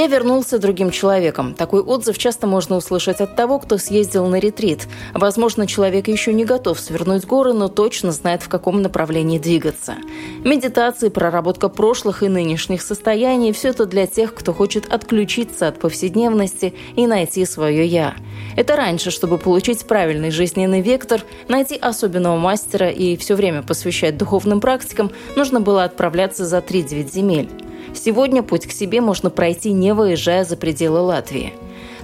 Я вернулся другим человеком. Такой отзыв часто можно услышать от того, кто съездил на ретрит. Возможно, человек еще не готов свернуть горы, но точно знает, в каком направлении двигаться. Медитации, проработка прошлых и нынешних состояний – все это для тех, кто хочет отключиться от повседневности и найти свое «я». Это раньше, чтобы получить правильный жизненный вектор, найти особенного мастера и все время посвящать духовным практикам, нужно было отправляться за 3-9 земель. Сегодня путь к себе можно пройти, не выезжая за пределы Латвии.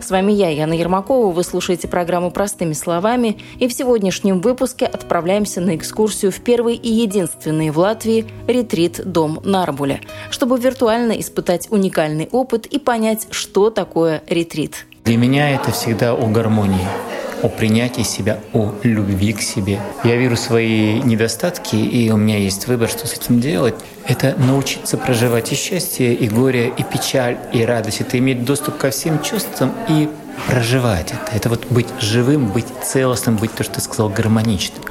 С вами я, Яна Ермакова. Вы слушаете программу «Простыми словами». И в сегодняшнем выпуске отправляемся на экскурсию в первый и единственный в Латвии ретрит-дом Нарбуля, чтобы виртуально испытать уникальный опыт и понять, что такое ретрит. Для меня это всегда о гармонии о принятии себя, о любви к себе. Я верю в свои недостатки, и у меня есть выбор, что с этим делать. Это научиться проживать и счастье, и горе, и печаль, и радость. Это иметь доступ ко всем чувствам и проживать это. Это вот быть живым, быть целостным, быть то, что ты сказал, гармоничным.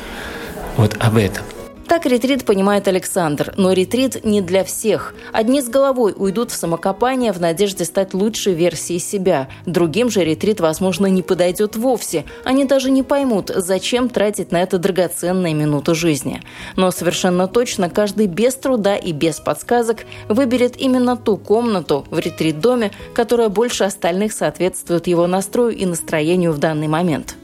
Вот об этом. Так ретрит понимает Александр, но ретрит не для всех. Одни с головой уйдут в самокопание в надежде стать лучшей версией себя. Другим же ретрит, возможно, не подойдет вовсе. Они даже не поймут, зачем тратить на это драгоценные минуты жизни. Но совершенно точно каждый без труда и без подсказок выберет именно ту комнату в ретрит-доме, которая больше остальных соответствует его настрою и настроению в данный момент.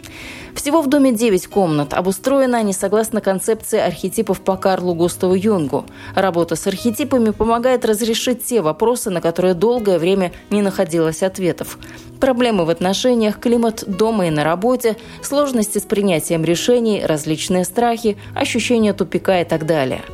Всего в доме 9 комнат. Обустроены они согласно концепции архетипов по Карлу Густаву Юнгу. Работа с архетипами помогает разрешить те вопросы, на которые долгое время не находилось ответов. Проблемы в отношениях, климат дома и на работе, сложности с принятием решений, различные страхи, ощущение тупика и так далее –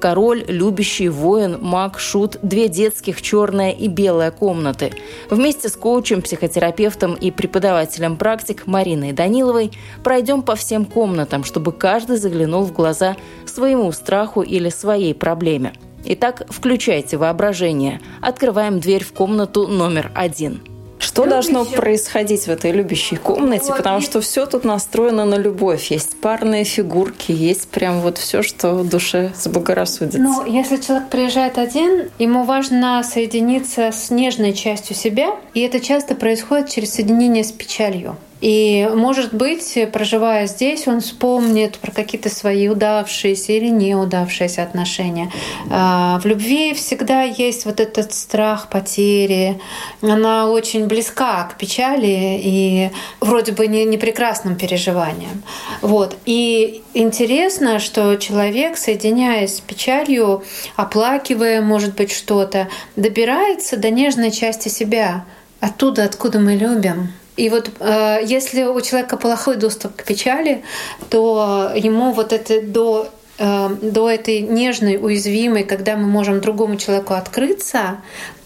король, любящий, воин, маг, шут, две детских, черная и белая комнаты. Вместе с коучем, психотерапевтом и преподавателем практик Мариной Даниловой пройдем по всем комнатам, чтобы каждый заглянул в глаза своему страху или своей проблеме. Итак, включайте воображение. Открываем дверь в комнату номер один – что должно происходить в этой любящей комнате? Вот, потому что все тут настроено на любовь. Есть парные фигурки, есть прям вот все, что душе заблагорассудится. Ну, если человек приезжает один, ему важно соединиться с нежной частью себя, и это часто происходит через соединение с печалью. И, может быть, проживая здесь, он вспомнит про какие-то свои удавшиеся или неудавшиеся отношения. А, в любви всегда есть вот этот страх потери. Она очень близка к печали и вроде бы не, не прекрасным переживаниям. Вот. И интересно, что человек, соединяясь с печалью, оплакивая, может быть, что-то, добирается до нежной части себя, оттуда, откуда мы любим. И вот э, если у человека плохой доступ к печали, то ему вот это до э, до этой нежной, уязвимой, когда мы можем другому человеку открыться,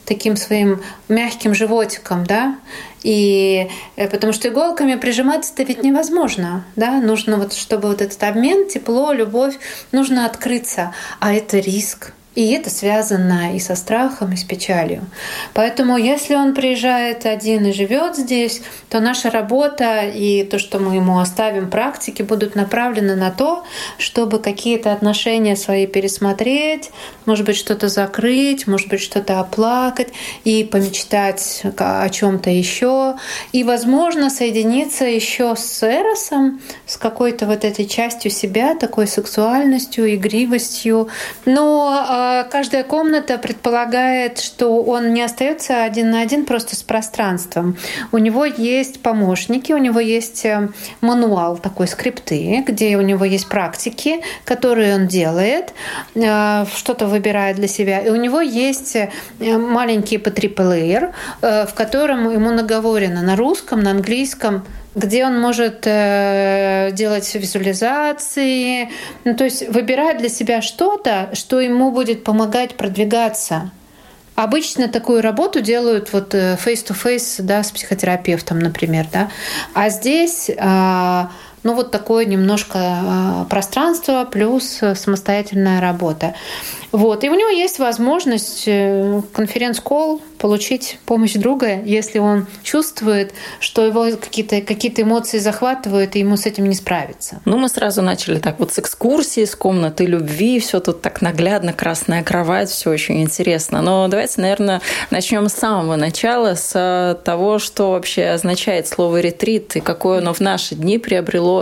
таким своим мягким животиком, да, и э, потому что иголками прижиматься-то ведь невозможно, да, нужно вот, чтобы вот этот обмен, тепло, любовь, нужно открыться, а это риск, и это связано и со страхом, и с печалью. Поэтому, если он приезжает один и живет здесь, то наша работа и то, что мы ему оставим практики, будут направлены на то, чтобы какие-то отношения свои пересмотреть, может быть, что-то закрыть, может быть, что-то оплакать и помечтать о чем-то еще. И, возможно, соединиться еще с Эросом, с какой-то вот этой частью себя, такой сексуальностью, игривостью. Но а, каждая комната предполагает, что он не остается один на один просто с пространством. У него есть помощники, у него есть э, мануал такой скрипты, где у него есть практики, которые он делает, э, что-то выбирает для себя. И у него есть э, маленький p в котором ему наговорено на русском, на английском, где он может э, делать визуализации, ну, то есть выбирать для себя что-то, что ему будет помогать продвигаться. Обычно такую работу делают вот э, face-to-face да, с психотерапевтом, например. Да? А здесь э, ну вот такое немножко а, пространство плюс самостоятельная работа. Вот. И у него есть возможность э, конференц-колл получить помощь друга, если он чувствует, что его какие-то какие эмоции захватывают, и ему с этим не справиться. Ну, мы сразу начали так вот с экскурсии, с комнаты любви, все тут так наглядно, красная кровать, все очень интересно. Но давайте, наверное, начнем с самого начала, с э, того, что вообще означает слово ретрит и какое оно в наши дни приобрело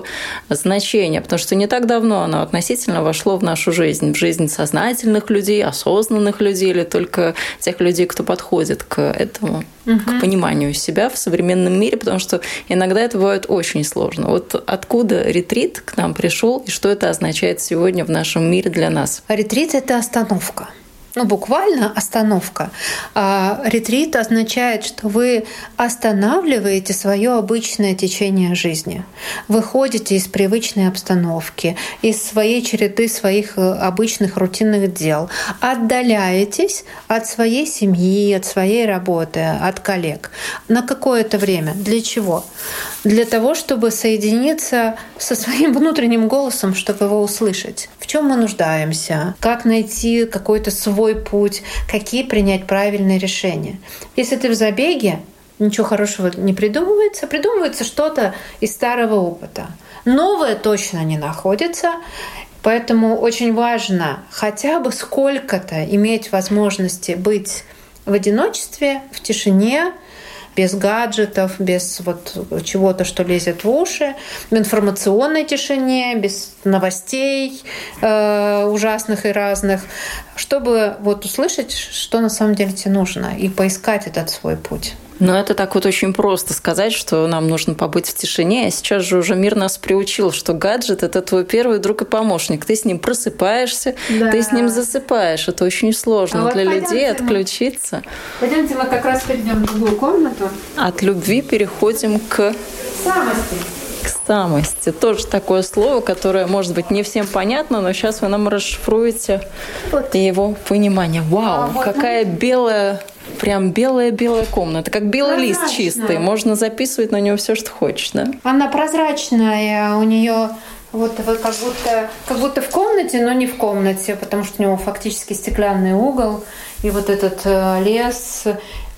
значение. Потому что не так давно оно относительно вошло в нашу жизнь, в жизнь сознательных людей, осознанных людей или только тех людей, кто подходит к этому, угу. к пониманию себя в современном мире, потому что иногда это бывает очень сложно. Вот откуда ретрит к нам пришел и что это означает сегодня в нашем мире для нас? Ретрит – это остановка – ну, буквально остановка. А ретрит означает, что вы останавливаете свое обычное течение жизни. Выходите из привычной обстановки, из своей череды своих э, обычных рутинных дел, отдаляетесь от своей семьи, от своей работы, от коллег на какое-то время. Для чего? Для того, чтобы соединиться со своим внутренним голосом, чтобы его услышать. Чем мы нуждаемся? Как найти какой-то свой путь, какие принять правильные решения. Если ты в забеге, ничего хорошего не придумывается, придумывается что-то из старого опыта. Новое точно не находится, поэтому очень важно хотя бы сколько-то иметь возможности быть в одиночестве, в тишине, без гаджетов, без вот чего-то, что лезет в уши, в информационной тишине, без новостей э, ужасных и разных, чтобы вот услышать, что на самом деле тебе нужно, и поискать этот свой путь. Но это так вот очень просто сказать, что нам нужно побыть в тишине. А сейчас же уже мир нас приучил, что гаджет – это твой первый друг и помощник. Ты с ним просыпаешься, да. ты с ним засыпаешь. Это очень сложно а для вот людей отключиться. Пойдемте мы как раз перейдем в другую комнату. От любви переходим к... Самости к самости. Тоже такое слово, которое, может быть, не всем понятно, но сейчас вы нам расшифруете вот. его понимание. Вау, а, вот какая мы... белая Прям белая-белая комната, как белый лист чистый. Можно записывать на него все, что хочешь, да? Она прозрачная, у нее вот вы как будто, как будто в комнате, но не в комнате, потому что у него фактически стеклянный угол. И вот этот э, лес,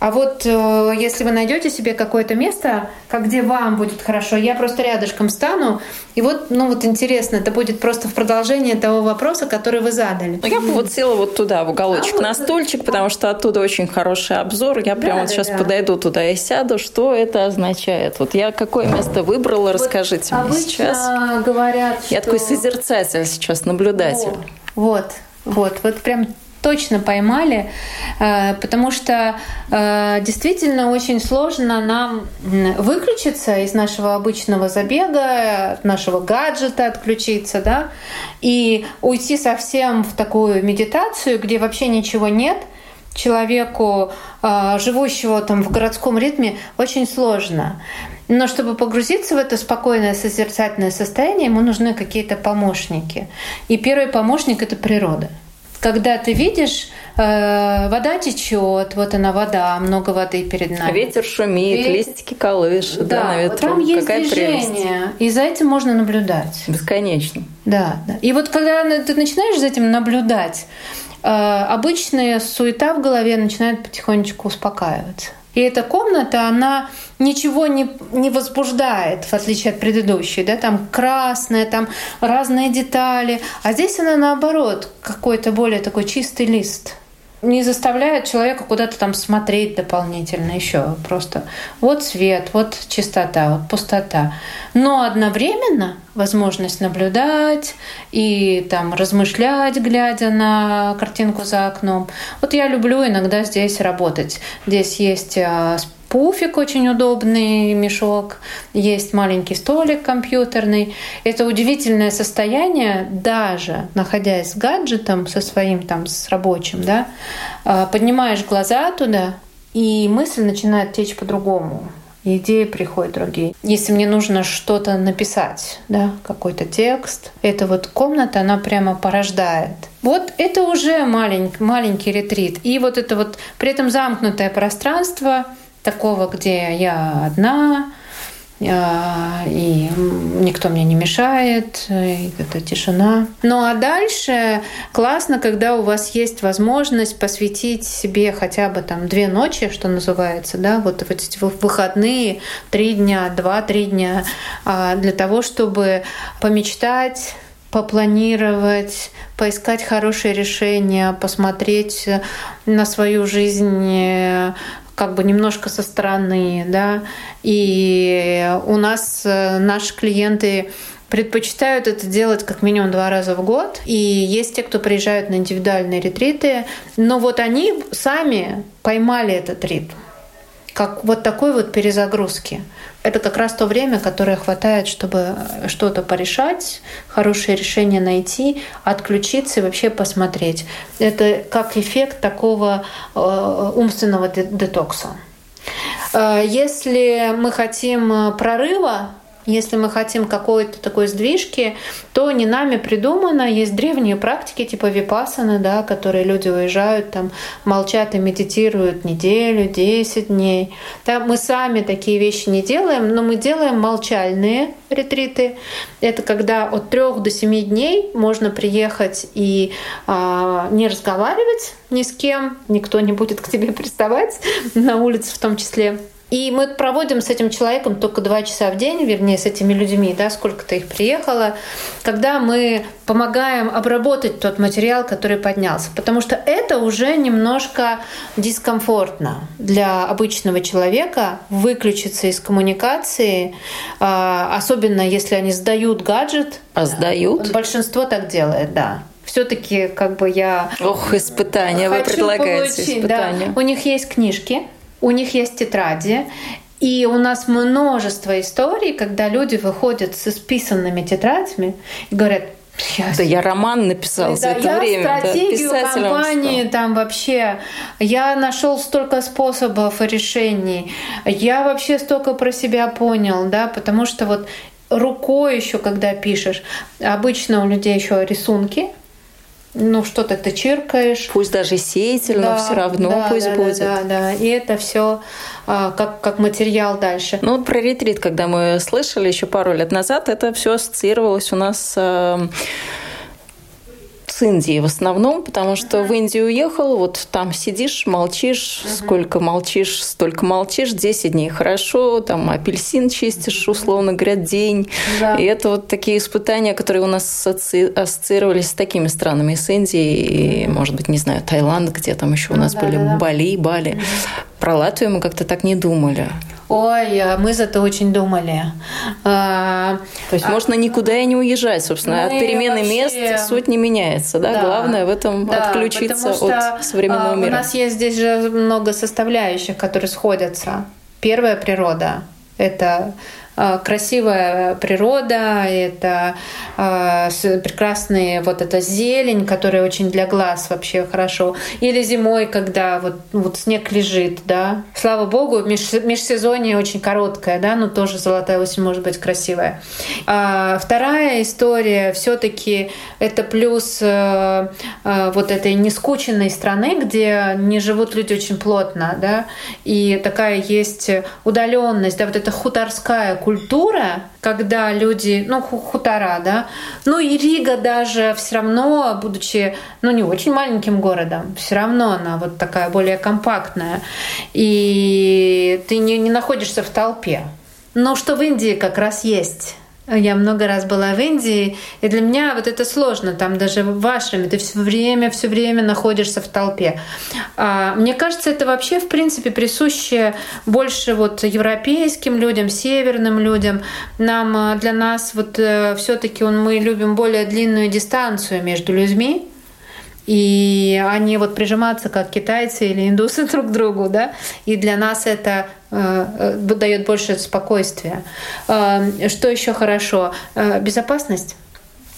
а вот э, если вы найдете себе какое-то место, как где вам будет хорошо, я просто рядышком стану. И вот, ну вот интересно, это будет просто в продолжение того вопроса, который вы задали. Ну, я бы вот села вот туда, в уголочек, а, на вот, стульчик, потому что оттуда очень хороший обзор. Я прямо да, вот сейчас да. подойду туда и сяду. Что это означает? Вот я какое место выбрала, вот расскажите мне сейчас. говорят, Я что... такой созерцатель сейчас, наблюдатель. Вот, вот, вот прям точно поймали, э, потому что э, действительно очень сложно нам выключиться из нашего обычного забега, нашего гаджета отключиться, да, и уйти совсем в такую медитацию, где вообще ничего нет – человеку, э, живущего там в городском ритме, очень сложно. Но чтобы погрузиться в это спокойное созерцательное состояние, ему нужны какие-то помощники. И первый помощник — это природа когда ты видишь, э, вода течет, вот она вода, много воды перед нами. Ветер шумит, Ве... листики колышут, да, да, на ветру. Там есть Какая движение, прелесть. и за этим можно наблюдать. Бесконечно. Да, да. И вот когда ты начинаешь за этим наблюдать, э, обычная суета в голове начинает потихонечку успокаиваться. И эта комната, она ничего не, не возбуждает, в отличие от предыдущей. Да? Там красная, там разные детали. А здесь она наоборот, какой-то более такой чистый лист не заставляет человека куда-то там смотреть дополнительно еще. Просто вот свет, вот чистота, вот пустота. Но одновременно возможность наблюдать и там размышлять, глядя на картинку за окном. Вот я люблю иногда здесь работать. Здесь есть а, пуфик очень удобный, мешок, есть маленький столик компьютерный. Это удивительное состояние, даже находясь с гаджетом, со своим там, с рабочим, да, а, поднимаешь глаза туда, и мысль начинает течь по-другому идеи приходят другие. Если мне нужно что-то написать, да, какой-то текст, эта вот комната, она прямо порождает. Вот это уже маленький, маленький ретрит. И вот это вот при этом замкнутое пространство — такого, где я одна, а, и никто мне не мешает, и это тишина. Ну а дальше классно, когда у вас есть возможность посвятить себе хотя бы там две ночи, что называется, да, вот в эти выходные, три дня, два-три дня, а, для того, чтобы помечтать, попланировать, поискать хорошие решения, посмотреть на свою жизнь э, как бы немножко со стороны, да. И у нас э, наши клиенты предпочитают это делать как минимум два раза в год. И есть те, кто приезжают на индивидуальные ретриты, но вот они сами поймали этот ритм как вот такой вот перезагрузки. Это как раз то время, которое хватает, чтобы что-то порешать, хорошее решение найти, отключиться и вообще посмотреть. Это как эффект такого э, умственного детокса. Э, если мы хотим прорыва, если мы хотим какой-то такой сдвижки, то не нами придумано. Есть древние практики типа випасаны, да, которые люди уезжают, там, молчат и медитируют неделю, 10 дней. Да, мы сами такие вещи не делаем, но мы делаем молчальные ретриты. Это когда от трех до семи дней можно приехать и а, не разговаривать ни с кем, никто не будет к тебе приставать на улице в том числе. И мы проводим с этим человеком только два часа в день, вернее, с этими людьми, да, сколько-то их приехало, когда мы помогаем обработать тот материал, который поднялся. Потому что это уже немножко дискомфортно для обычного человека выключиться из коммуникации, а, особенно если они сдают гаджет. А сдают? Большинство так делает, да все-таки как бы я... Ох, испытания вы предлагаете. Получить, испытания. Да. У них есть книжки, у них есть тетради, и у нас множество историй, когда люди выходят с исписанными тетрадями и говорят, я, да я роман написал да, за это я время. стратегию да, компании там вообще. Я нашел столько способов и решений. Я вообще столько про себя понял, да, потому что вот рукой еще, когда пишешь, обычно у людей еще рисунки, ну что-то ты чиркаешь. Пусть даже сеятельно, да, все равно да, пусть да, будет. Да, да, да. И это все а, как, как материал дальше. Ну вот про ретрит, когда мы слышали еще пару лет назад, это все ассоциировалось у нас а, с Индией в основном, потому что в Индию уехал, вот там сидишь, молчишь, uh-huh. сколько молчишь, столько молчишь, 10 дней хорошо, там апельсин чистишь, условно говоря, день. Да. И это вот такие испытания, которые у нас ассоциировались с такими странами, с Индией, и, может быть, не знаю, Таиланд, где там еще у нас uh-huh. были Бали, Бали. Uh-huh. Про Латвию мы как-то так не думали. Ой, а мы зато очень думали. А, То есть а, можно никуда и не уезжать, собственно. От перемены вообще... мест суть не меняется, да? да Главное в этом да, отключиться от современного а, мира. У нас есть здесь же много составляющих, которые сходятся. Первая природа – это красивая природа, это а, прекрасные вот эта зелень, которая очень для глаз вообще хорошо. Или зимой, когда вот, вот снег лежит, да. Слава богу, меж, межсезонье очень короткое, да, но тоже золотая осень может быть красивая. А вторая история все-таки это плюс а, вот этой нескученной страны, где не живут люди очень плотно, да, и такая есть удаленность, да, вот эта хуторская культура, когда люди, ну, хутора, да, ну и Рига даже все равно, будучи, ну, не очень маленьким городом, все равно она вот такая более компактная, и ты не, не находишься в толпе. Но что в Индии как раз есть я много раз была в Индии, и для меня вот это сложно. Там даже в Ашраме ты все время, все время находишься в толпе. А, мне кажется, это вообще, в принципе, присуще больше вот европейским людям, северным людям. Нам, а, для нас вот э, все-таки мы любим более длинную дистанцию между людьми, и они вот прижиматься как китайцы или индусы друг к другу, да, и для нас это э, э дает больше спокойствия. Э, что еще хорошо? Э, безопасность.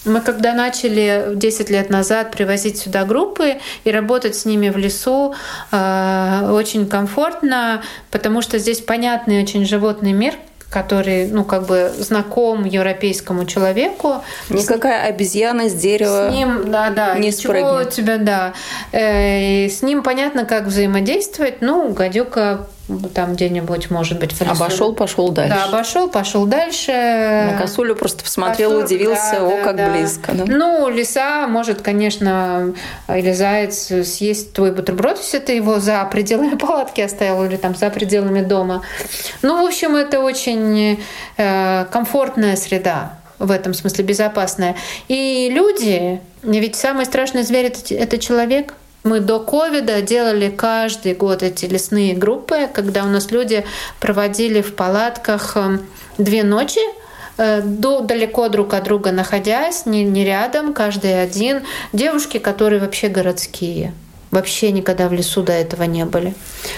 Мы когда начали 10 лет назад привозить сюда группы и работать с ними в лесу, э, очень комфортно, потому что здесь понятный очень животный мир, который, ну, как бы знаком европейскому человеку. Никакая обезьяна с дерева с ним, да, да, не спрыгнет. у тебя, да. Э, с ним понятно, как взаимодействовать. Ну, гадюка там где-нибудь, может быть, в лесу. Обошел, пошел дальше. Да, обошел, пошел дальше. На косулю просто посмотрел, Косуль, удивился, да, о, как да. близко. Да? Ну, лиса может, конечно, или заяц съесть твой бутерброд, если ты его за пределами палатки оставил или там за пределами дома. Ну, в общем, это очень э, комфортная среда в этом смысле безопасная. И люди, ведь самый страшный зверь это, это человек – мы до ковида делали каждый год эти лесные группы, когда у нас люди проводили в палатках эм, две ночи, э, далеко друг от друга находясь, не, не рядом, каждый один. Девушки, которые вообще городские вообще никогда в лесу до этого не были.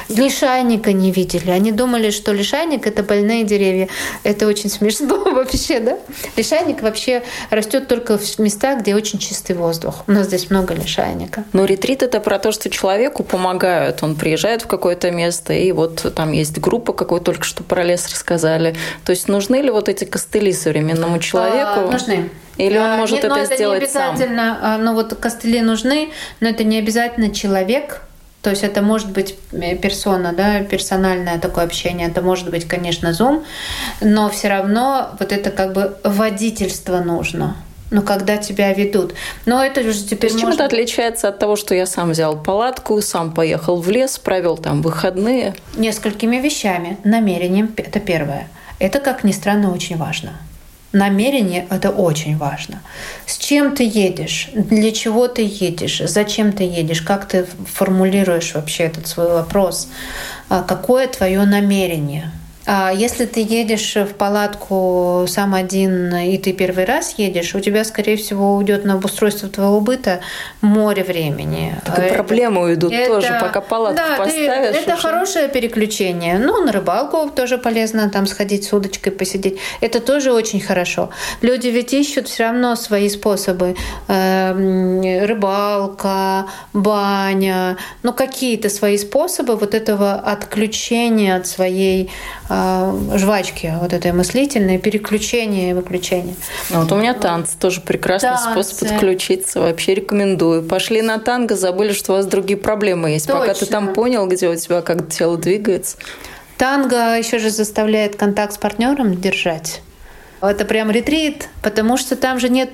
Лишайника не видели. Они думали, что лишайник — это больные деревья. Это очень смешно вообще, да? Лишайник вообще растет только в местах, где очень чистый воздух. У нас здесь много лишайника. Но ретрит — это про то, что человеку помогают. Он приезжает в какое-то место, и вот там есть группа, какой только что про лес рассказали. То есть нужны ли вот эти костыли современному человеку? А, нужны. Или он может Нет, это, это сделать не обязательно, сам? Ну вот костыли нужны, но это не обязательно человек. То есть это может быть э, персона, да, персональное такое общение. Это может быть, конечно, Zoom, но все равно вот это как бы водительство нужно. Ну, когда тебя ведут. Но это уже теперь Чем можно... это отличается от того, что я сам взял палатку, сам поехал в лес, провел там выходные? Несколькими вещами. Намерением – это первое. Это, как ни странно, очень важно. Намерение – это очень важно. С чем ты едешь? Для чего ты едешь? Зачем ты едешь? Как ты формулируешь вообще этот свой вопрос? А какое твое намерение? А если ты едешь в палатку сам один, и ты первый раз едешь, у тебя, скорее всего, уйдет на обустройство твоего быта море времени. Так и проблемы уйдут это, тоже, пока палатку да, поставишь. Ты, это уже. хорошее переключение. Ну, на рыбалку тоже полезно там сходить с удочкой посидеть. Это тоже очень хорошо. Люди ведь ищут все равно свои способы. Эм, рыбалка, баня, ну какие-то свои способы вот этого отключения от своей э, жвачки вот этой мыслительной, переключение и выключение. А вот у меня танцы тоже прекрасный танцы. способ отключиться. Вообще рекомендую. Пошли на танго, забыли, что у вас другие проблемы есть. Точно. Пока ты там понял, где у тебя как тело двигается. Танго еще же заставляет контакт с партнером держать. Это прям ретрит, потому что там же нет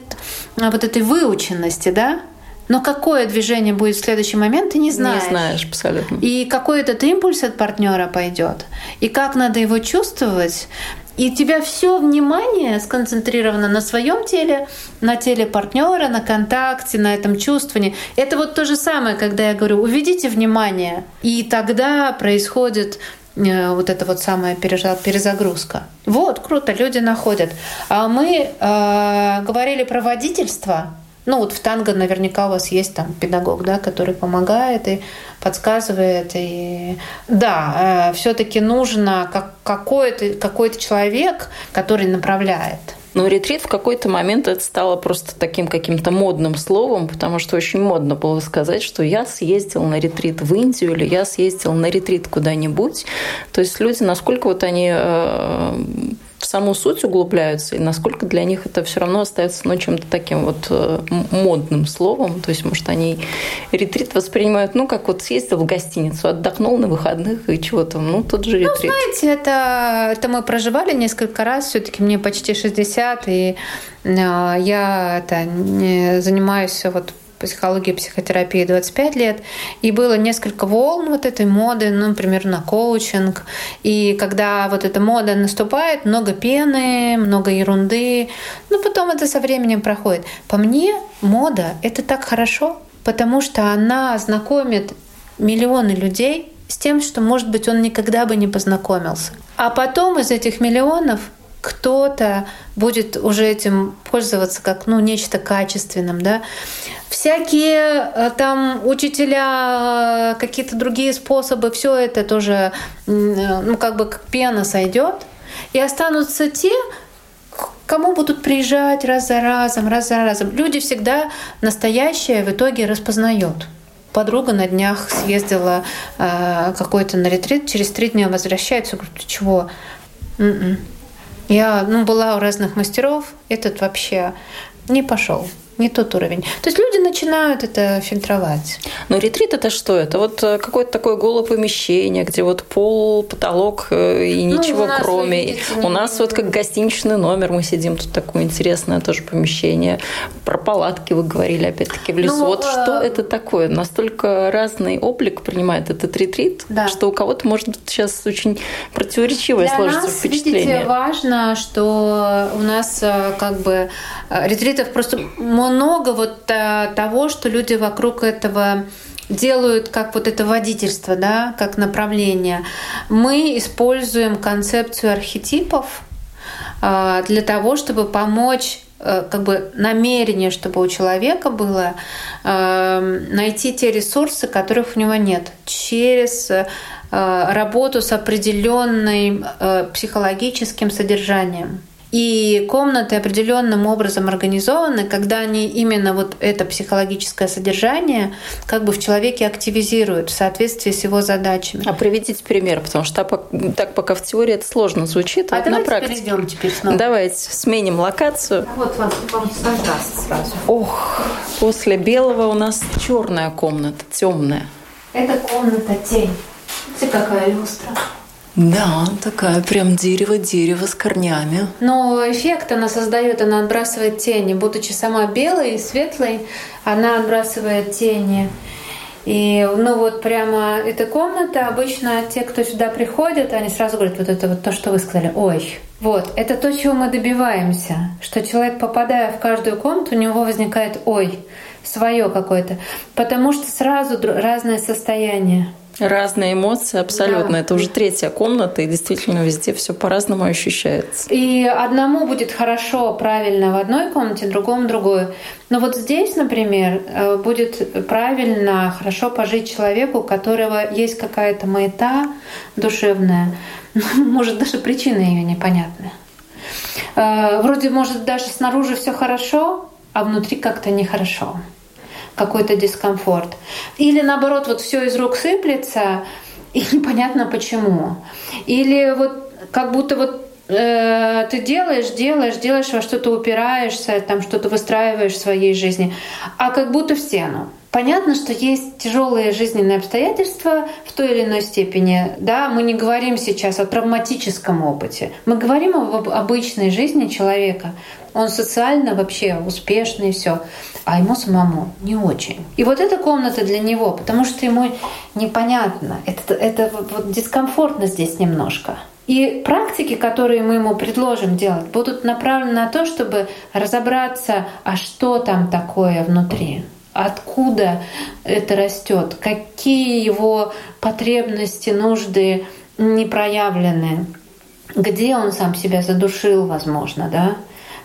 а, вот этой выученности, да? Но какое движение будет в следующий момент, ты не знаешь. Не знаешь, абсолютно. И какой этот импульс от партнера пойдет, и как надо его чувствовать. И у тебя все внимание сконцентрировано на своем теле, на теле партнера, на контакте, на этом чувствовании. Это вот то же самое, когда я говорю, уведите внимание, и тогда происходит э, вот эта вот самая перезагрузка. Вот, круто, люди находят. А мы э, говорили про водительство. Ну вот в танго наверняка у вас есть там педагог, да, который помогает и подсказывает. И да, э, все-таки нужно как, какой-то какой человек, который направляет. Но ретрит в какой-то момент это стало просто таким каким-то модным словом, потому что очень модно было сказать, что я съездил на ретрит в Индию или я съездил на ретрит куда-нибудь. То есть люди, насколько вот они э, саму суть углубляются, и насколько для них это все равно остается ну, чем-то таким вот э, модным словом. То есть, может, они ретрит воспринимают, ну, как вот съездил в гостиницу, отдохнул на выходных и чего там, ну, тот же ну, ретрит. Ну, знаете, это, это мы проживали несколько раз, все таки мне почти 60, и э, я это, занимаюсь вот психологии и психотерапии 25 лет, и было несколько волн вот этой моды, ну, например, на коучинг. И когда вот эта мода наступает, много пены, много ерунды, но потом это со временем проходит. По мне, мода — это так хорошо, потому что она знакомит миллионы людей с тем, что, может быть, он никогда бы не познакомился. А потом из этих миллионов кто-то будет уже этим пользоваться как ну, нечто качественным. Да? Всякие э, там учителя, э, какие-то другие способы, все это тоже э, ну, как бы как пена сойдет. И останутся те, кому будут приезжать раз за разом, раз за разом. Люди всегда настоящее в итоге распознают. Подруга на днях съездила э, какой-то на ретрит, через три дня возвращается, говорит, ты чего? М-м. Я ну, была у разных мастеров, этот вообще не пошел. Не тот уровень. То есть люди начинают это фильтровать. Но ретрит это что? Это вот э, какое-то такое голое помещение, где вот пол, потолок э, и ну, ничего ну, кроме. Видите, у нас вот как гостиничный номер мы сидим, тут такое интересное тоже помещение. Про палатки вы говорили опять-таки в лесу. Ну, вот э... что это такое? Настолько разный облик принимает этот ретрит, да. что у кого-то может быть сейчас очень противоречивое Для сложится нас, впечатление. Видите, важно, что у нас как бы ретритов просто много вот а, того, что люди вокруг этого делают как вот это водительство, да, как направление. Мы используем концепцию архетипов а, для того, чтобы помочь э, как бы намерение, чтобы у человека было э, найти те ресурсы, которых у него нет, через э, работу с определенным психологическим содержанием. И комнаты определенным образом организованы, когда они именно вот это психологическое содержание как бы в человеке активизируют в соответствии с его задачами. А приведите пример, потому что так пока в теории это сложно звучит, а, а на практике. перейдем теперь снова. Давайте сменим локацию. А вот вам, вам сразу. Ох, после белого у нас черная комната, темная. Это комната тень. Смотрите, какая люстра. Да, такая прям дерево-дерево с корнями. Но эффект она создает, она отбрасывает тени. Будучи сама белой и светлой, она отбрасывает тени. И, ну вот прямо эта комната, обычно те, кто сюда приходят, они сразу говорят, вот это вот то, что вы сказали, ой. Вот, это то, чего мы добиваемся, что человек, попадая в каждую комнату, у него возникает ой, свое какое-то, потому что сразу разное состояние. Разные эмоции, абсолютно. Да. Это уже третья комната, и действительно везде все по-разному ощущается. И одному будет хорошо, правильно в одной комнате, другому другую. Но вот здесь, например, э, будет правильно, хорошо пожить человеку, у которого есть какая-то маята душевная, может даже причина ее непонятная. Э, вроде может даже снаружи все хорошо, а внутри как-то нехорошо какой-то дискомфорт. Или наоборот, вот все из рук сыплется, и непонятно почему. Или вот как будто вот э, ты делаешь, делаешь, делаешь, во что-то упираешься, там что-то выстраиваешь в своей жизни, а как будто в стену. Понятно, что есть тяжелые жизненные обстоятельства в той или иной степени. Да, мы не говорим сейчас о травматическом опыте. Мы говорим об обычной жизни человека. Он социально вообще успешный и все, а ему самому не очень. И вот эта комната для него, потому что ему непонятно, это, это вот дискомфортно здесь немножко. И практики, которые мы ему предложим делать, будут направлены на то, чтобы разобраться, а что там такое внутри откуда это растет, какие его потребности, нужды не проявлены, где он сам себя задушил, возможно, да,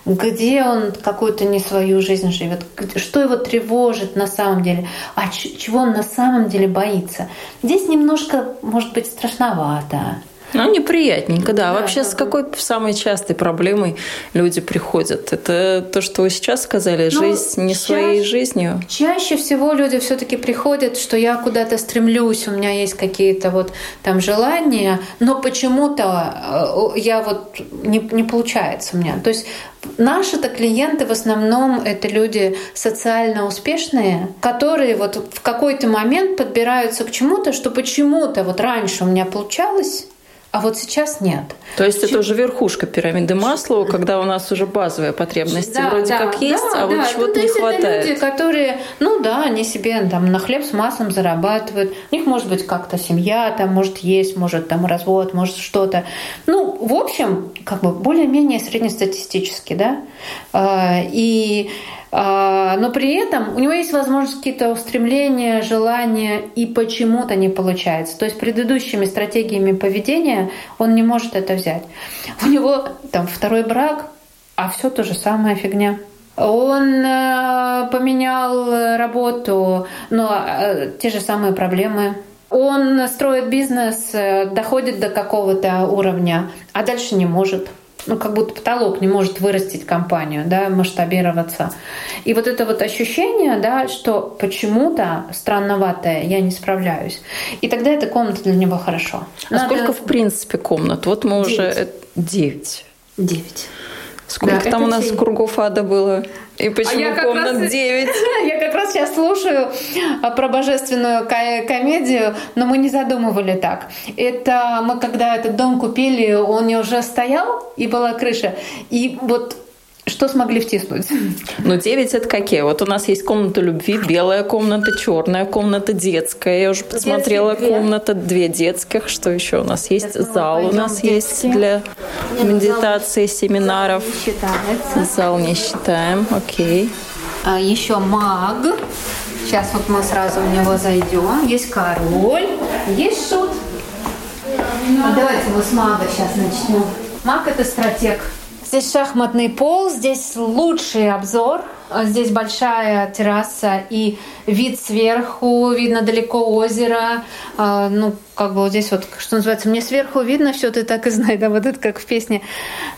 где он какую-то не свою жизнь живет, что его тревожит на самом деле, а чего он на самом деле боится. Здесь немножко, может быть, страшновато. Ну, неприятненько, да. да Вообще, да, с какой самой частой проблемой люди приходят? Это то, что вы сейчас сказали, ну, жизнь не чаще, своей жизнью? Чаще всего люди все таки приходят, что я куда-то стремлюсь, у меня есть какие-то вот там желания, но почему-то э, я вот не, не получается у меня. То есть Наши-то клиенты в основном это люди социально успешные, которые вот в какой-то момент подбираются к чему-то, что почему-то вот раньше у меня получалось, а вот сейчас нет. То есть это уже верхушка пирамиды Маслоу, когда у нас уже базовые потребности да, вроде да, как есть, да, а вот да. чего-то ну, не хватает. Это люди, которые, ну да, они себе там на хлеб с маслом зарабатывают. У них может быть как-то семья, там может есть, может там развод, может что-то. Ну, в общем, как бы более-менее среднестатистически, да. А, и а, но при этом у него есть возможность какие-то устремления, желания, и почему-то не получается. То есть предыдущими стратегиями поведения он не может это взять. У него там второй брак, а все то же самое фигня. Он э, поменял работу, но э, те же самые проблемы. Он строит бизнес, э, доходит до какого-то уровня, а дальше не может ну, как будто потолок не может вырастить компанию, да, масштабироваться. И вот это вот ощущение, да, что почему-то странноватое, я не справляюсь. И тогда эта комната для него хорошо. А Надо... сколько, в принципе, комнат? Вот мы 9. уже... Девять. Девять. Сколько да, там у нас 7. кругов ада было? И а почему а комнат раз, 9? Я как раз сейчас слушаю а, про божественную комедию, но мы не задумывали так. Это мы когда этот дом купили, он уже стоял, и была крыша. И вот что смогли втиснуть? Ну, 9 это какие? Вот у нас есть комната любви, белая комната, черная комната, детская. Я уже посмотрела Детские комната, две детских. Что еще у нас есть? Сейчас Зал у нас детские. есть для Нет, медитации, зал, семинаров. Зал не считается. Зал не считаем, окей. А, еще маг. Сейчас вот мы сразу в него зайдем. Есть король, есть шут. А давайте мы с мага сейчас начнем. Маг это стратег. Здесь шахматный пол, здесь лучший обзор. Здесь большая терраса и вид сверху, видно далеко озеро. А, ну, как бы вот здесь вот, что называется, мне сверху видно все, ты так и знай, да, вот это как в песне.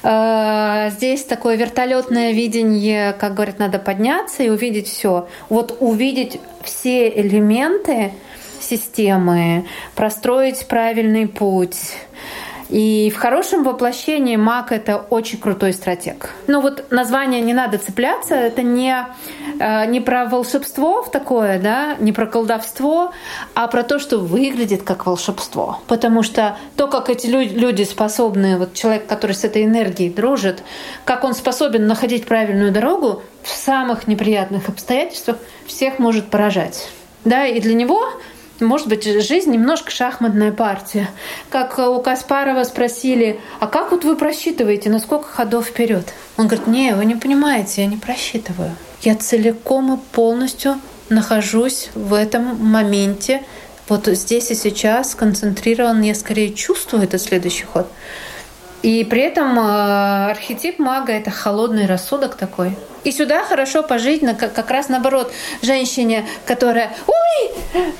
А, здесь такое вертолетное видение, как говорят, надо подняться и увидеть все. Вот увидеть все элементы системы, простроить правильный путь и в хорошем воплощении маг — это очень крутой стратег. Ну вот название не надо цепляться, это не, э, не про волшебство в такое, да, не про колдовство, а про то, что выглядит как волшебство. Потому что то, как эти люди способны, вот человек, который с этой энергией дружит, как он способен находить правильную дорогу в самых неприятных обстоятельствах, всех может поражать. Да, и для него может быть, жизнь немножко шахматная партия. Как у Каспарова спросили, а как вот вы просчитываете, на сколько ходов вперед? Он говорит, не, вы не понимаете, я не просчитываю. Я целиком и полностью нахожусь в этом моменте, вот здесь и сейчас сконцентрирован, я скорее чувствую этот следующий ход. И при этом э, архетип мага — это холодный рассудок такой. И сюда хорошо пожить, на, как, как раз наоборот, женщине, которая «Ой,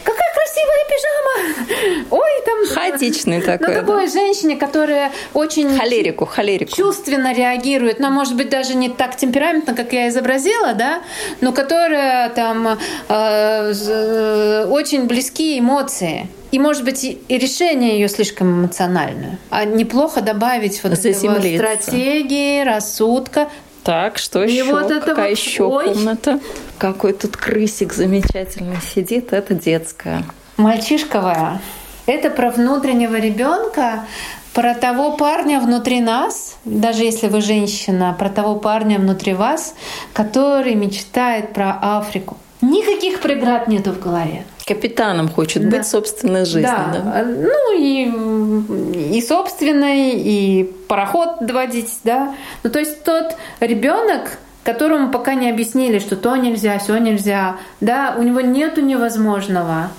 какая красивая пижама!» «Ой, там...» Хаотичный такой. Ну, такой да. женщине, которая очень... Холерику, холерику. Чувственно реагирует, но, может быть, даже не так темпераментно, как я изобразила, да, но которая там э, очень близкие эмоции. И, может быть, и решение ее слишком эмоциональное. А неплохо добавить вот стратегии, рассудка, так, что и еще? Вот это Какая вот... еще Ой. комната? Какой тут крысик замечательный сидит. Это детская. Мальчишковая. Это про внутреннего ребенка, про того парня внутри нас, даже если вы женщина, про того парня внутри вас, который мечтает про Африку. Никаких преград нету в голове. Капитаном хочет да. быть собственной жизнью. Да. да. Ну и, и собственной, и пароход водить, да. Ну то есть тот ребенок, которому пока не объяснили, что то нельзя, все нельзя, да, у него нету невозможного.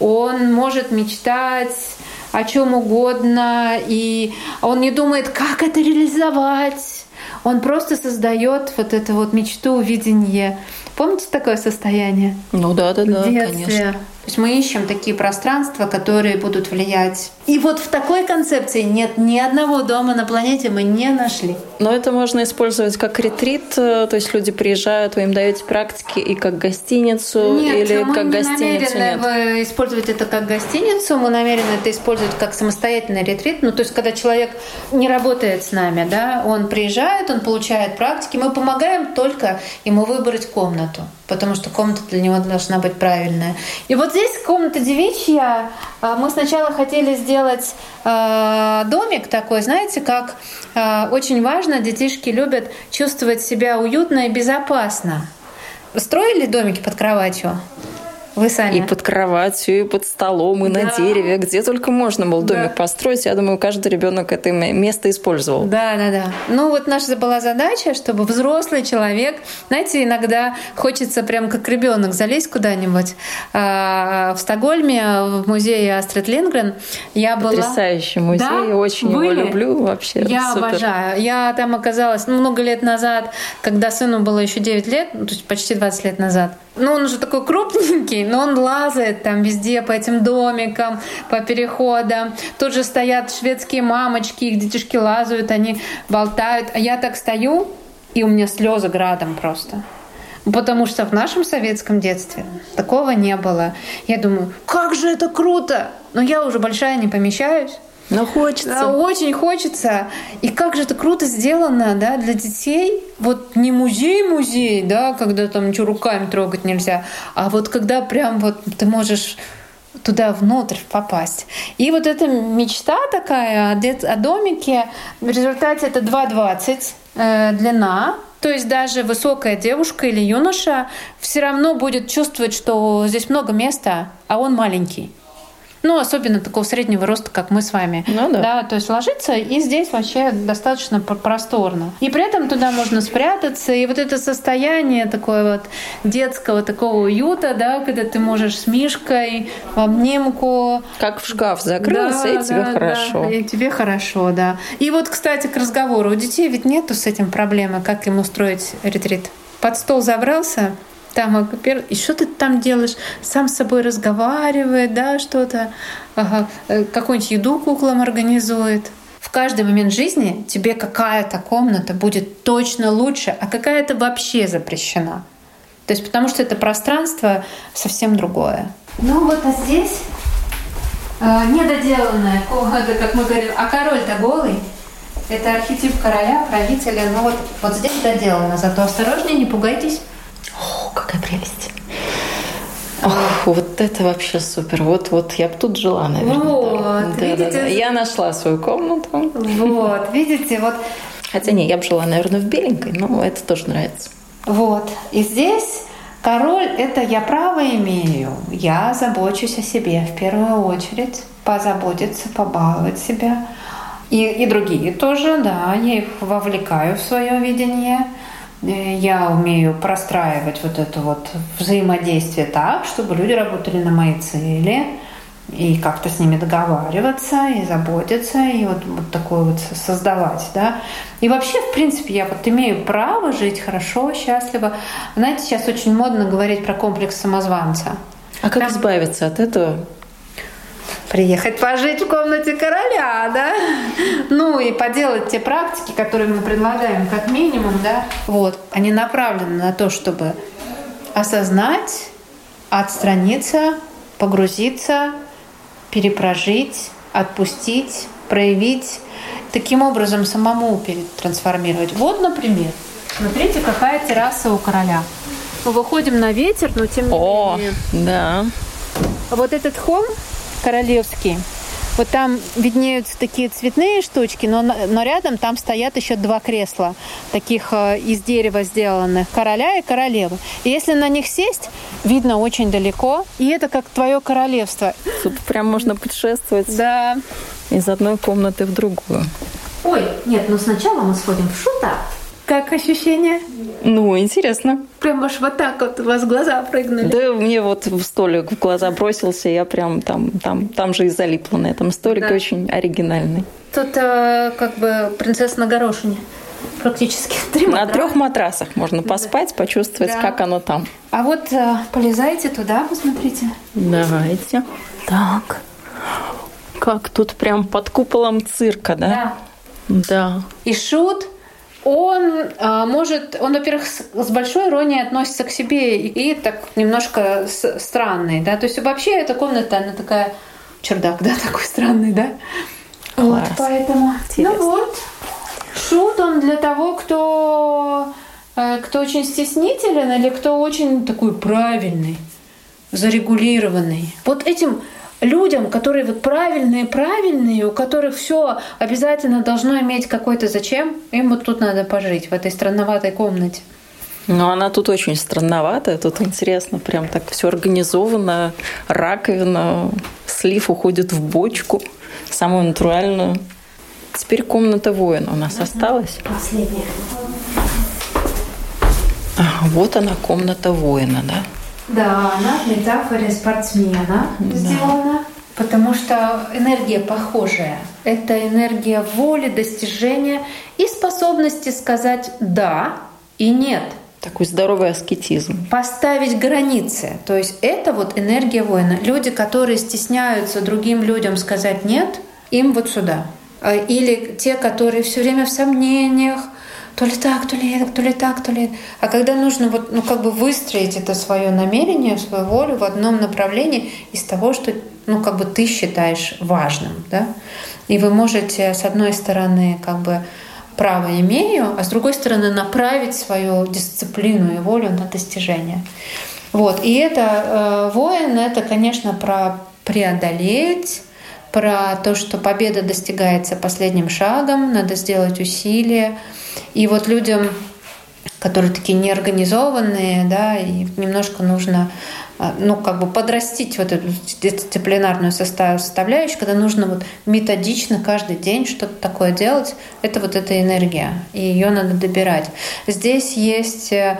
Он может мечтать о чем угодно, и он не думает, как это реализовать. Он просто создает вот эту вот мечту, видение. Помните такое состояние? Ну да, да, да, конечно. То есть мы ищем такие пространства, которые будут влиять. И вот в такой концепции нет ни одного дома на планете мы не нашли. Но это можно использовать как ретрит, э, то есть люди приезжают, вы им даете практики и как гостиницу нет, или мы как не гостиницу намерены нет. использовать это как гостиницу, мы намерены это использовать как самостоятельный ретрит. Ну то есть когда человек не работает с нами, да, он приезжает, он получает практики, мы помогаем только ему выбрать комнату, потому что комната для него должна быть правильная. И вот здесь комната девичья. А, мы сначала хотели сделать а, домик такой, знаете, как а, очень важно, детишки любят чувствовать себя уютно и безопасно. Строили домики под кроватью? Вы сами. И под кроватью, и под столом, и да. на дереве, где только можно был домик да. построить. Я думаю, каждый ребенок это место использовал. Да, да, да. Ну вот наша была задача, чтобы взрослый человек, знаете, иногда хочется прям как ребенок залезть куда-нибудь. А, в Стокгольме в музее Астрид Лингрен я была. Потрясающий музей, да? очень Были? его люблю вообще. Я Супер. обожаю. Я там оказалась ну, много лет назад, когда сыну было еще 9 лет, ну, то есть почти 20 лет назад. Ну, он уже такой крупненький, но он лазает там везде по этим домикам, по переходам. Тут же стоят шведские мамочки, их детишки лазают, они болтают. А я так стою, и у меня слезы градом просто. Потому что в нашем советском детстве такого не было. Я думаю, как же это круто! Но я уже большая, не помещаюсь. Но хочется. Да, очень хочется. И как же это круто сделано, да, для детей. Вот не музей-музей, да, когда там ничего руками трогать нельзя, а вот когда прям вот ты можешь туда внутрь попасть. И вот эта мечта такая о, домике, в результате это 2,20 э, длина, то есть даже высокая девушка или юноша все равно будет чувствовать, что здесь много места, а он маленький. Ну, особенно такого среднего роста, как мы с вами. Ну, да. да. То есть ложиться, и здесь вообще достаточно просторно. И при этом туда можно спрятаться. И вот это состояние такое вот детского такого уюта, да, когда ты можешь с Мишкой в обнимку. Как в шкаф закрылся, да, и тебе да, хорошо. Да, и тебе хорошо, да. И вот, кстати, к разговору. У детей ведь нету с этим проблемы, как им устроить ретрит. Под стол забрался, там и что ты там делаешь? Сам с собой разговаривает, да, что-то, ага, э, какую-нибудь еду куклам организует. В каждый момент жизни тебе какая-то комната будет точно лучше, а какая-то вообще запрещена. То есть потому что это пространство совсем другое. Ну вот а здесь э, недоделанная комната, как мы говорим, а король-то голый. Это архетип короля, правителя. Ну вот, вот здесь доделано, зато осторожнее, не пугайтесь. О, какая прелесть. Ох, вот это вообще супер. Вот, вот я бы тут жила, наверное. Вот, да. видите? Да, да, Я нашла свою комнату. Вот, видите, вот. Хотя не, я бы жила, наверное, в беленькой, но это тоже нравится. Вот. И здесь король – это я право имею. Я забочусь о себе в первую очередь. Позаботиться, побаловать себя. И, и другие тоже, да, я их вовлекаю в свое видение – я умею простраивать вот это вот взаимодействие так, чтобы люди работали на мои цели, и как-то с ними договариваться, и заботиться, и вот, вот такое вот создавать, да. И вообще, в принципе, я вот имею право жить хорошо, счастливо. Знаете, сейчас очень модно говорить про комплекс самозванца. А как Там... избавиться от этого? Приехать пожить в комнате короля, да, ну и поделать те практики, которые мы предлагаем как минимум, да, вот, они направлены на то, чтобы осознать, отстраниться, погрузиться, перепрожить, отпустить, проявить, таким образом самому перетрансформировать. Вот, например, смотрите, какая терраса у короля. Мы выходим на ветер, но тем не О, менее. да. Вот этот холм королевский. Вот там виднеются такие цветные штучки, но, но рядом там стоят еще два кресла, таких э, из дерева сделанных, короля и королевы. И если на них сесть, видно очень далеко, и это как твое королевство. Тут прям можно путешествовать да. из одной комнаты в другую. Ой, нет, но сначала мы сходим в шута. Как ощущение? Ну, интересно. Прям аж вот так вот у вас глаза прыгнули. Да, мне вот в столик в глаза бросился, я прям там, там, там же и залипла на этом столике, да. очень оригинальный. Тут э, как бы принцесса на горошине практически три На трех матрасах можно поспать, почувствовать, да. как оно там. А вот э, полезайте туда, посмотрите. Давайте. Так. Как тут прям под куполом цирка, да? Да. Да. И шут он а, может, он, во-первых, с, с большой иронией относится к себе и, и так немножко с, странный, да, то есть вообще эта комната, она такая, чердак, да, такой странный, да, Класс. вот, поэтому, Интересно. ну вот, шут он для того, кто, э, кто очень стеснителен или кто очень такой правильный, зарегулированный. Вот этим людям, которые вот правильные, правильные, у которых все обязательно должно иметь какой-то зачем, им вот тут надо пожить, в этой странноватой комнате. Ну, она тут очень странноватая, тут интересно, прям так все организовано, раковина, слив уходит в бочку, самую натуральную. Теперь комната воина у нас угу. осталась. Последняя. А, вот она, комната воина, да? Да, она в метафоре спортсмена да. сделана, потому что энергия похожая. Это энергия воли, достижения и способности сказать «да» и «нет». Такой здоровый аскетизм. Поставить границы. То есть это вот энергия воина. Люди, которые стесняются другим людям сказать «нет», им вот сюда. А, или те, которые все время в сомнениях, то ли так, то ли это, то ли так, то ли. А когда нужно вот, ну, как бы выстроить это свое намерение, свою волю в одном направлении из того, что ну, как бы ты считаешь важным. Да? И вы можете, с одной стороны, как бы право имею, а с другой стороны направить свою дисциплину и волю на достижение. Вот. И это э, воин, это, конечно, про преодолеть, про то, что победа достигается последним шагом, надо сделать усилия. И вот людям, которые такие неорганизованные, да, и немножко нужно а, ну, как бы подрастить вот эту дисциплинарную составляющую, когда нужно вот методично каждый день что-то такое делать, это вот эта энергия, и ее надо добирать. Здесь есть э,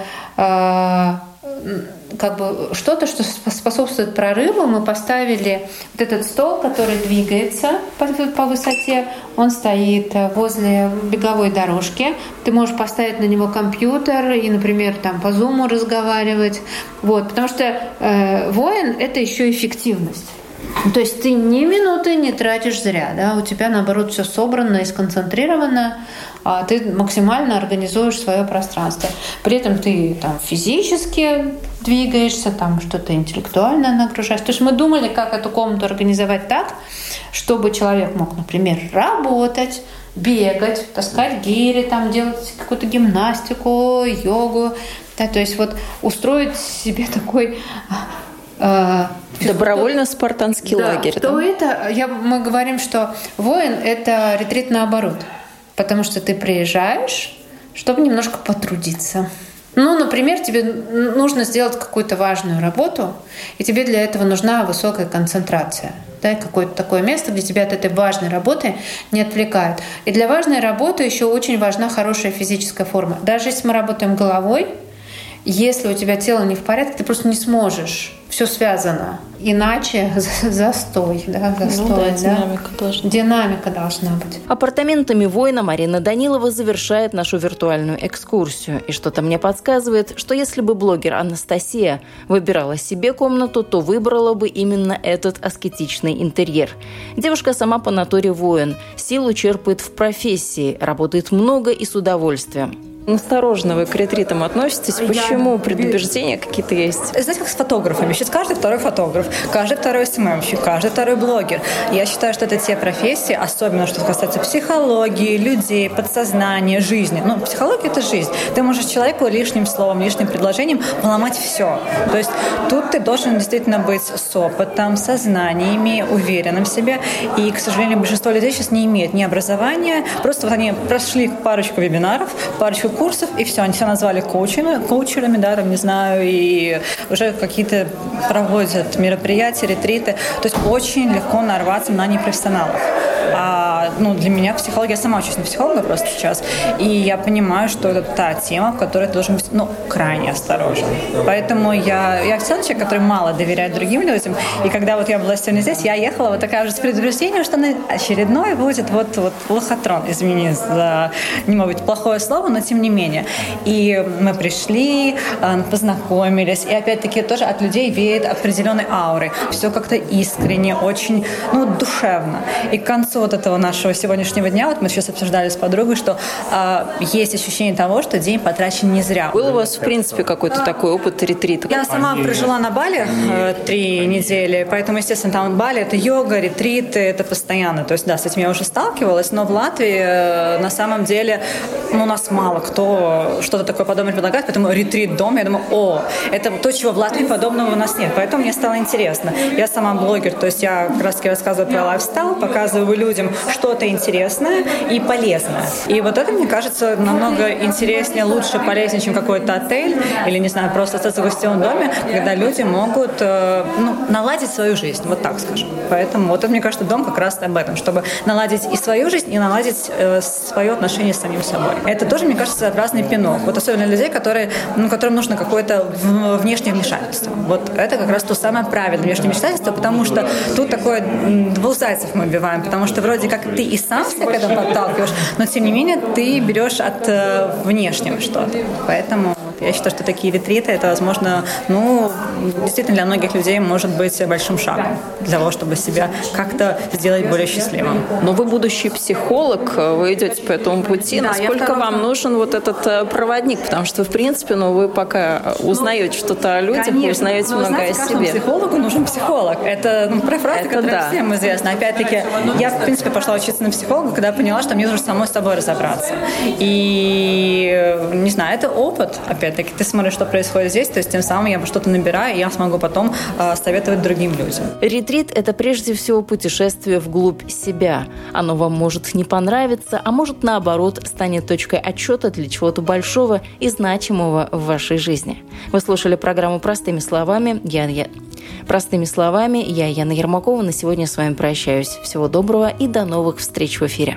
как бы что-то, что способствует прорыву. Мы поставили вот этот стол, который двигается по, по высоте. Он стоит возле беговой дорожки. Ты можешь поставить на него компьютер и, например, там по зуму разговаривать. Вот, потому что э, воин — это еще эффективность. То есть ты ни минуты не тратишь зря, да, у тебя наоборот все собрано и сконцентрировано, ты максимально организуешь свое пространство. При этом ты там физически двигаешься, там что-то интеллектуально нагружаешь. То есть мы думали, как эту комнату организовать так, чтобы человек мог, например, работать, бегать, таскать гири, там делать какую-то гимнастику, йогу. Да, то есть вот устроить себе такой э, Добровольно-спартанский да, лагерь. То да? это, я, мы говорим, что воин – это ретрит наоборот. Потому что ты приезжаешь, чтобы немножко потрудиться. Ну, например, тебе нужно сделать какую-то важную работу, и тебе для этого нужна высокая концентрация. Да, какое-то такое место, где тебя от этой важной работы не отвлекают. И для важной работы еще очень важна хорошая физическая форма. Даже если мы работаем головой, если у тебя тело не в порядке, ты просто не сможешь. Все связано. Иначе застой, да, застой, ну, да, да. Динамика должна. Динамика должна быть. Апартаментами воина Марина Данилова завершает нашу виртуальную экскурсию. И что-то мне подсказывает, что если бы блогер Анастасия выбирала себе комнату, то выбрала бы именно этот аскетичный интерьер. Девушка сама по натуре воин, силу черпает в профессии, работает много и с удовольствием. Осторожно вы к ретритам относитесь. Почему? Предубеждения какие-то есть? Знаете, как с фотографами. Сейчас каждый второй фотограф, каждый второй СММщик, каждый второй блогер. Я считаю, что это те профессии, особенно что касается психологии, людей, подсознания, жизни. Ну, психология – это жизнь. Ты можешь человеку лишним словом, лишним предложением поломать все. То есть тут ты должен действительно быть с опытом, сознаниями, уверенным в себе. И, к сожалению, большинство людей сейчас не имеет ни образования, просто вот они прошли парочку вебинаров, парочку курсов, и все, они все назвали коучами, коучерами, да, там, не знаю, и уже какие-то проводят мероприятия, ретриты. То есть очень легко нарваться на непрофессионалов. А, ну, для меня психология, я сама учусь на психолога просто сейчас, и я понимаю, что это та тема, в которой ты должен быть, ну, крайне осторожен. Поэтому я, я человек, который мало доверяет другим людям, и когда вот я была сегодня здесь, я ехала вот такая уже с предупреждением, что на очередной будет вот, вот лохотрон, извини за, не может быть, плохое слово, но тем не менее. И мы пришли, э, познакомились, и опять-таки тоже от людей веет определенной ауры. Все как-то искренне, очень, ну, душевно. И к концу вот этого нашего сегодняшнего дня, вот мы сейчас обсуждали с подругой, что э, есть ощущение того, что день потрачен не зря. Был у вас, в принципе, какой-то такой опыт ретрита? Я сама прожила на Бали э, три недели, поэтому, естественно, там Бали — это йога, ретриты, это постоянно. То есть, да, с этим я уже сталкивалась, но в Латвии э, на самом деле ну, у нас мало кто что-то такое подобное предлагает, поэтому ретрит дом, я думаю, о, это то, чего в Латвии подобного у нас нет. Поэтому мне стало интересно. Я сама блогер, то есть я как раз рассказываю про лайфстайл, показываю людям что-то интересное и полезное. И вот это, мне кажется, намного интереснее, лучше, полезнее, чем какой-то отель или, не знаю, просто остаться в гостевом доме, когда люди могут э, ну, наладить свою жизнь, вот так скажем. Поэтому вот это, мне кажется, дом как раз об этом, чтобы наладить и свою жизнь, и наладить э, свое отношение с самим собой. Это тоже, мне кажется, своеобразный пинок. Вот особенно людей, которые, ну, которым нужно какое-то внешнее вмешательство. Вот это как раз то самое правильное внешнее вмешательство, потому что тут такое двух зайцев мы убиваем, потому что вроде как ты и сам себя к этому подталкиваешь, но тем не менее ты берешь от э, внешнего что-то. Поэтому Я считаю, что такие ретриты, это, возможно, ну, действительно для многих людей может быть большим шагом для того, чтобы себя как-то сделать более счастливым. Но вы будущий психолог, вы идете по этому пути. Да, Насколько вам нужен вот этот э, проводник? Потому что, в принципе, ну, вы пока узнаете ну, что-то о людях, конечно, узнаете много знаете, о себе. психологу нужен психолог. Это ну, фраза, это которая да. всем известна. Опять-таки, я, в принципе, пошла учиться на психолога, когда поняла, что мне нужно самой с собой разобраться. И, не знаю, это опыт. Опять-таки, ты смотришь, что происходит здесь, то есть тем самым я что-то набираю, и я смогу потом э, советовать другим людям. Ретрит – это прежде всего путешествие вглубь себя. Оно вам может не понравиться, а может, наоборот, станет точкой отчета для чего-то большого и значимого в вашей жизни. Вы слушали программу «Простыми словами». Я, я... Простыми словами, я Яна Ермакова. На сегодня с вами прощаюсь. Всего доброго и до новых встреч в эфире.